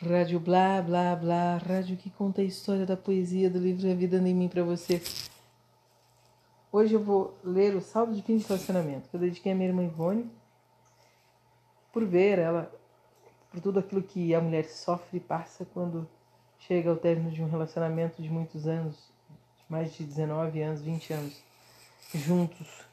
Rádio Blá Blá Blá, rádio que conta a história da poesia do livro A Vida em Mim para você. Hoje eu vou ler o saldo de fim de relacionamento que eu dediquei à minha irmã Ivone, por ver ela, por tudo aquilo que a mulher sofre e passa quando chega ao término de um relacionamento de muitos anos, de mais de 19 anos, 20 anos, juntos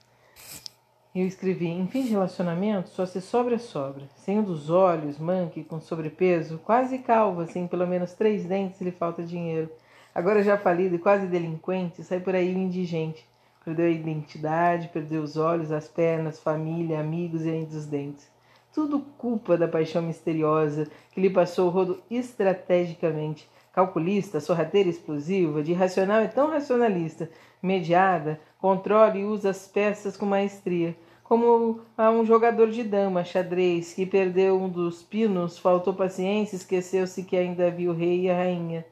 eu escrevi: em fim de relacionamento, só se sobra sobra. Sem um dos olhos, manque, com sobrepeso, quase calva, sem pelo menos três dentes, lhe falta dinheiro. Agora já falido e quase delinquente, sai por aí o indigente. Perdeu a identidade, perdeu os olhos, as pernas, família, amigos e ainda os dentes. Tudo culpa da paixão misteriosa que lhe passou o rodo estrategicamente. Calculista, sorrateira explosiva, de racional e tão racionalista, mediada, controla e usa as peças com maestria como a um jogador de dama, xadrez, que perdeu um dos pinos, faltou paciência, esqueceu-se que ainda havia o rei e a rainha.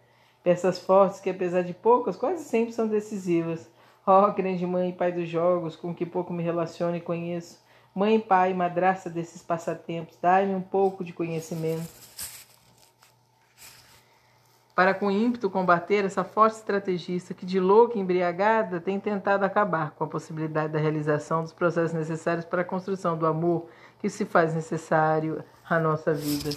Peças fortes que, apesar de poucas, quase sempre são decisivas. Ó, oh, grande mãe e pai dos jogos, com que pouco me relaciono e conheço. Mãe, pai, madraça desses passatempos, dai-me um pouco de conhecimento para com ímpeto combater essa forte estrategista que, de louca e embriagada, tem tentado acabar com a possibilidade da realização dos processos necessários para a construção do amor que se faz necessário à nossa vida.